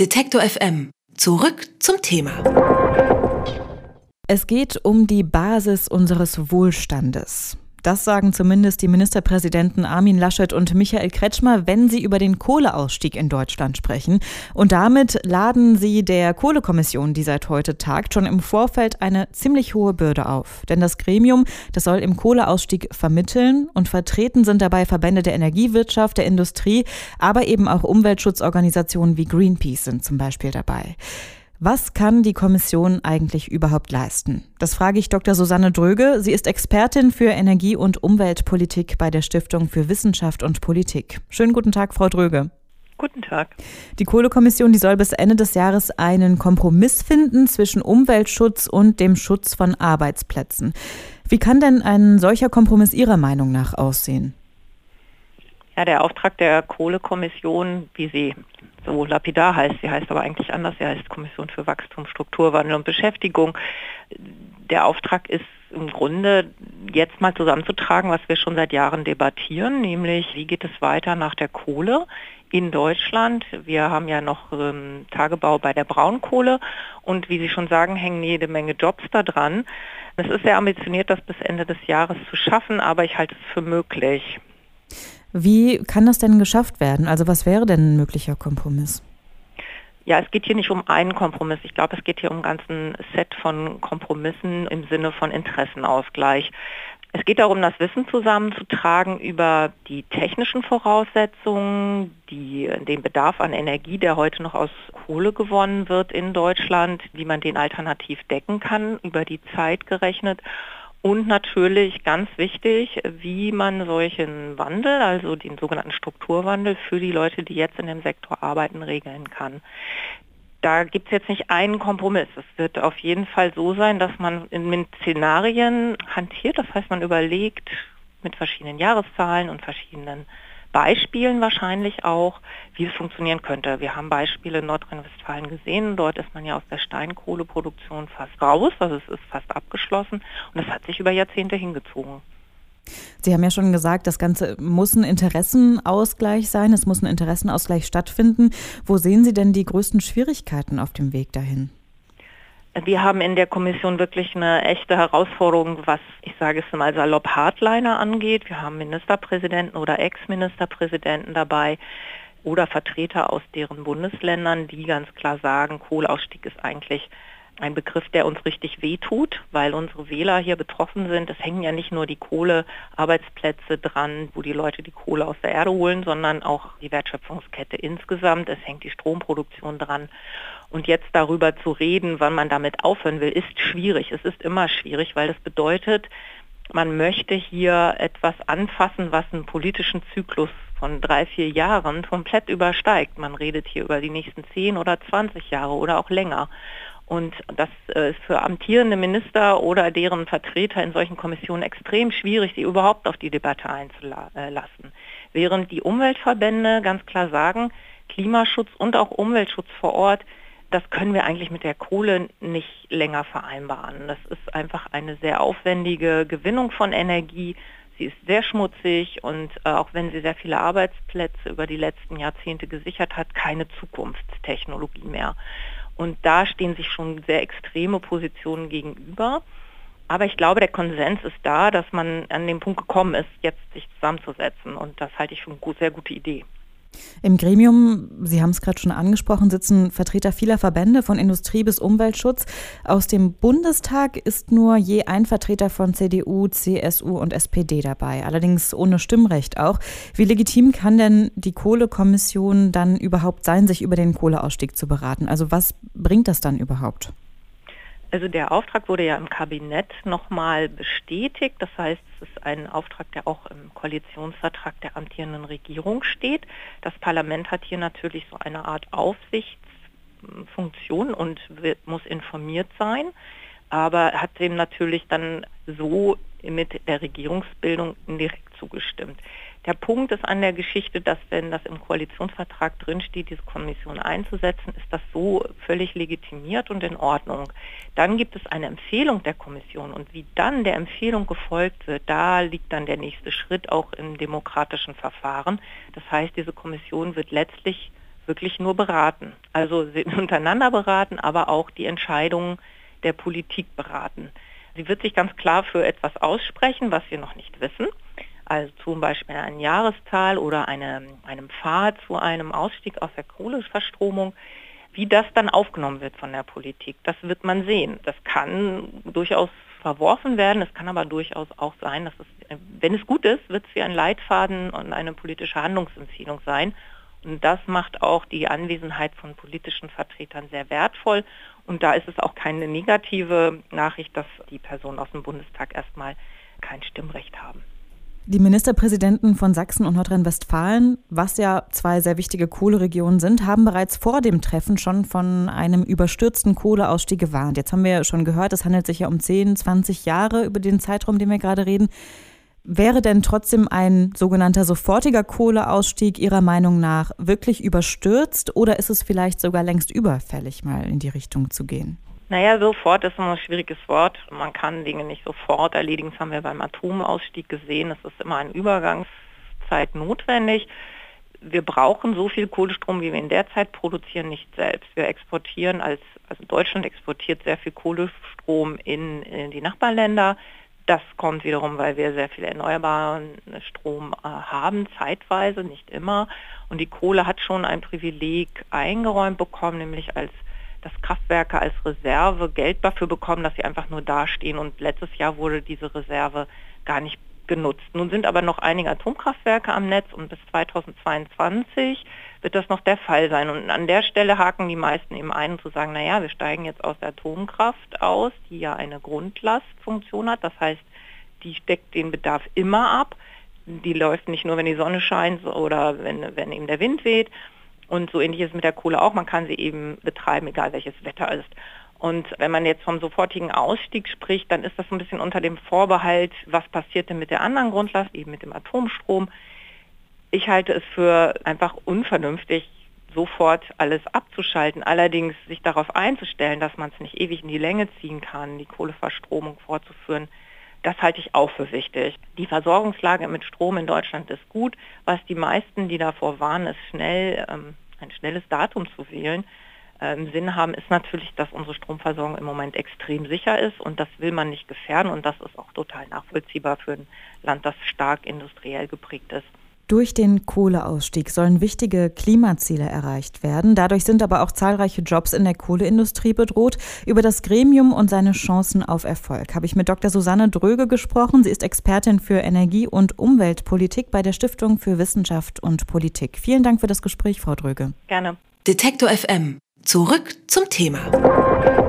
Detektor FM. Zurück zum Thema. Es geht um die Basis unseres Wohlstandes. Das sagen zumindest die Ministerpräsidenten Armin Laschet und Michael Kretschmer, wenn sie über den Kohleausstieg in Deutschland sprechen. Und damit laden sie der Kohlekommission, die seit heute tagt, schon im Vorfeld eine ziemlich hohe Bürde auf. Denn das Gremium, das soll im Kohleausstieg vermitteln und vertreten sind dabei Verbände der Energiewirtschaft, der Industrie, aber eben auch Umweltschutzorganisationen wie Greenpeace sind zum Beispiel dabei. Was kann die Kommission eigentlich überhaupt leisten? Das frage ich Dr. Susanne Dröge. Sie ist Expertin für Energie- und Umweltpolitik bei der Stiftung für Wissenschaft und Politik. Schönen guten Tag, Frau Dröge. Guten Tag. Die Kohlekommission, die soll bis Ende des Jahres einen Kompromiss finden zwischen Umweltschutz und dem Schutz von Arbeitsplätzen. Wie kann denn ein solcher Kompromiss Ihrer Meinung nach aussehen? Ja, der Auftrag der Kohlekommission, wie sie so lapidar heißt, sie heißt aber eigentlich anders, sie heißt Kommission für Wachstum, Strukturwandel und Beschäftigung. Der Auftrag ist im Grunde jetzt mal zusammenzutragen, was wir schon seit Jahren debattieren, nämlich wie geht es weiter nach der Kohle in Deutschland. Wir haben ja noch ähm, Tagebau bei der Braunkohle und wie Sie schon sagen, hängen jede Menge Jobs da dran. Es ist sehr ambitioniert, das bis Ende des Jahres zu schaffen, aber ich halte es für möglich. Wie kann das denn geschafft werden? Also was wäre denn ein möglicher Kompromiss? Ja, es geht hier nicht um einen Kompromiss. Ich glaube, es geht hier um ein ganzen Set von Kompromissen im Sinne von Interessenausgleich. Es geht darum, das Wissen zusammenzutragen über die technischen Voraussetzungen, die, den Bedarf an Energie, der heute noch aus Kohle gewonnen wird in Deutschland, wie man den alternativ decken kann, über die Zeit gerechnet und natürlich ganz wichtig, wie man solchen Wandel, also den sogenannten Strukturwandel für die Leute, die jetzt in dem Sektor arbeiten, regeln kann. Da gibt es jetzt nicht einen Kompromiss. Es wird auf jeden Fall so sein, dass man mit Szenarien hantiert. Das heißt, man überlegt mit verschiedenen Jahreszahlen und verschiedenen Beispielen wahrscheinlich auch, wie es funktionieren könnte. Wir haben Beispiele in Nordrhein-Westfalen gesehen. Dort ist man ja aus der Steinkohleproduktion fast raus, also es ist fast abgeschlossen und das hat sich über Jahrzehnte hingezogen. Sie haben ja schon gesagt, das Ganze muss ein Interessenausgleich sein, es muss ein Interessenausgleich stattfinden. Wo sehen Sie denn die größten Schwierigkeiten auf dem Weg dahin? Wir haben in der Kommission wirklich eine echte Herausforderung, was ich sage es mal salopp Hardliner angeht. Wir haben Ministerpräsidenten oder Ex-Ministerpräsidenten dabei oder Vertreter aus deren Bundesländern, die ganz klar sagen, Kohleausstieg ist eigentlich ein Begriff, der uns richtig wehtut, weil unsere Wähler hier betroffen sind. Es hängen ja nicht nur die Kohlearbeitsplätze dran, wo die Leute die Kohle aus der Erde holen, sondern auch die Wertschöpfungskette insgesamt. Es hängt die Stromproduktion dran. Und jetzt darüber zu reden, wann man damit aufhören will, ist schwierig. Es ist immer schwierig, weil das bedeutet, man möchte hier etwas anfassen, was einen politischen Zyklus von drei, vier Jahren komplett übersteigt. Man redet hier über die nächsten zehn oder zwanzig Jahre oder auch länger. Und das äh, ist für amtierende Minister oder deren Vertreter in solchen Kommissionen extrem schwierig, sie überhaupt auf die Debatte einzulassen. Während die Umweltverbände ganz klar sagen, Klimaschutz und auch Umweltschutz vor Ort, das können wir eigentlich mit der Kohle nicht länger vereinbaren. Das ist einfach eine sehr aufwendige Gewinnung von Energie. Sie ist sehr schmutzig und äh, auch wenn sie sehr viele Arbeitsplätze über die letzten Jahrzehnte gesichert hat, keine Zukunftstechnologie mehr. Und da stehen sich schon sehr extreme Positionen gegenüber. Aber ich glaube, der Konsens ist da, dass man an den Punkt gekommen ist, jetzt sich zusammenzusetzen. Und das halte ich für eine sehr gute Idee. Im Gremium, Sie haben es gerade schon angesprochen, sitzen Vertreter vieler Verbände von Industrie bis Umweltschutz. Aus dem Bundestag ist nur je ein Vertreter von CDU, CSU und SPD dabei, allerdings ohne Stimmrecht auch. Wie legitim kann denn die Kohlekommission dann überhaupt sein, sich über den Kohleausstieg zu beraten? Also was bringt das dann überhaupt? Also der Auftrag wurde ja im Kabinett nochmal bestätigt. Das heißt, es ist ein Auftrag, der auch im Koalitionsvertrag der amtierenden Regierung steht. Das Parlament hat hier natürlich so eine Art Aufsichtsfunktion und wird, muss informiert sein, aber hat dem natürlich dann so mit der Regierungsbildung indirekt zugestimmt. Der Punkt ist an der Geschichte, dass wenn das im Koalitionsvertrag drinsteht, diese Kommission einzusetzen, ist das so völlig legitimiert und in Ordnung. Dann gibt es eine Empfehlung der Kommission und wie dann der Empfehlung gefolgt wird, da liegt dann der nächste Schritt auch im demokratischen Verfahren. Das heißt, diese Kommission wird letztlich wirklich nur beraten. Also untereinander beraten, aber auch die Entscheidungen der Politik beraten. Sie wird sich ganz klar für etwas aussprechen, was wir noch nicht wissen. Also zum Beispiel ein Jahrestal oder eine, einem Pfad zu einem Ausstieg aus der Kohleverstromung. Wie das dann aufgenommen wird von der Politik, das wird man sehen. Das kann durchaus verworfen werden. Es kann aber durchaus auch sein, dass es, wenn es gut ist, wird es wie ein Leitfaden und eine politische Handlungsempfehlung sein. Und das macht auch die Anwesenheit von politischen Vertretern sehr wertvoll. Und da ist es auch keine negative Nachricht, dass die Personen aus dem Bundestag erstmal kein Stimmrecht haben. Die Ministerpräsidenten von Sachsen und Nordrhein-Westfalen, was ja zwei sehr wichtige Kohleregionen sind, haben bereits vor dem Treffen schon von einem überstürzten Kohleausstieg gewarnt. Jetzt haben wir ja schon gehört, es handelt sich ja um 10, 20 Jahre über den Zeitraum, den wir gerade reden. Wäre denn trotzdem ein sogenannter sofortiger Kohleausstieg Ihrer Meinung nach wirklich überstürzt oder ist es vielleicht sogar längst überfällig, mal in die Richtung zu gehen? Naja, sofort ist ein schwieriges Wort. Man kann Dinge nicht sofort erledigen. Das haben wir beim Atomausstieg gesehen. Es ist immer eine Übergangszeit notwendig. Wir brauchen so viel Kohlestrom, wie wir in der Zeit produzieren, nicht selbst. Wir exportieren als, also Deutschland exportiert sehr viel Kohlestrom in, in die Nachbarländer. Das kommt wiederum, weil wir sehr viel erneuerbaren Strom äh, haben, zeitweise, nicht immer. Und die Kohle hat schon ein Privileg eingeräumt bekommen, nämlich als dass Kraftwerke als Reserve Geld dafür bekommen, dass sie einfach nur dastehen. Und letztes Jahr wurde diese Reserve gar nicht genutzt. Nun sind aber noch einige Atomkraftwerke am Netz und bis 2022 wird das noch der Fall sein. Und an der Stelle haken die meisten eben ein, zu sagen, naja, wir steigen jetzt aus der Atomkraft aus, die ja eine Grundlastfunktion hat. Das heißt, die steckt den Bedarf immer ab. Die läuft nicht nur, wenn die Sonne scheint oder wenn, wenn eben der Wind weht. Und so ähnlich ist es mit der Kohle auch. Man kann sie eben betreiben, egal welches Wetter ist. Und wenn man jetzt vom sofortigen Ausstieg spricht, dann ist das ein bisschen unter dem Vorbehalt, was passiert denn mit der anderen Grundlast, eben mit dem Atomstrom. Ich halte es für einfach unvernünftig, sofort alles abzuschalten, allerdings sich darauf einzustellen, dass man es nicht ewig in die Länge ziehen kann, die Kohleverstromung fortzuführen, das halte ich auch für wichtig. Die Versorgungslage mit Strom in Deutschland ist gut. Was die meisten, die davor waren, ist schnell ähm, ein schnelles Datum zu wählen, äh, im Sinn haben, ist natürlich, dass unsere Stromversorgung im Moment extrem sicher ist und das will man nicht gefährden und das ist auch total nachvollziehbar für ein Land, das stark industriell geprägt ist. Durch den Kohleausstieg sollen wichtige Klimaziele erreicht werden. Dadurch sind aber auch zahlreiche Jobs in der Kohleindustrie bedroht. Über das Gremium und seine Chancen auf Erfolg habe ich mit Dr. Susanne Dröge gesprochen. Sie ist Expertin für Energie- und Umweltpolitik bei der Stiftung für Wissenschaft und Politik. Vielen Dank für das Gespräch, Frau Dröge. Gerne. Detektor FM. Zurück zum Thema.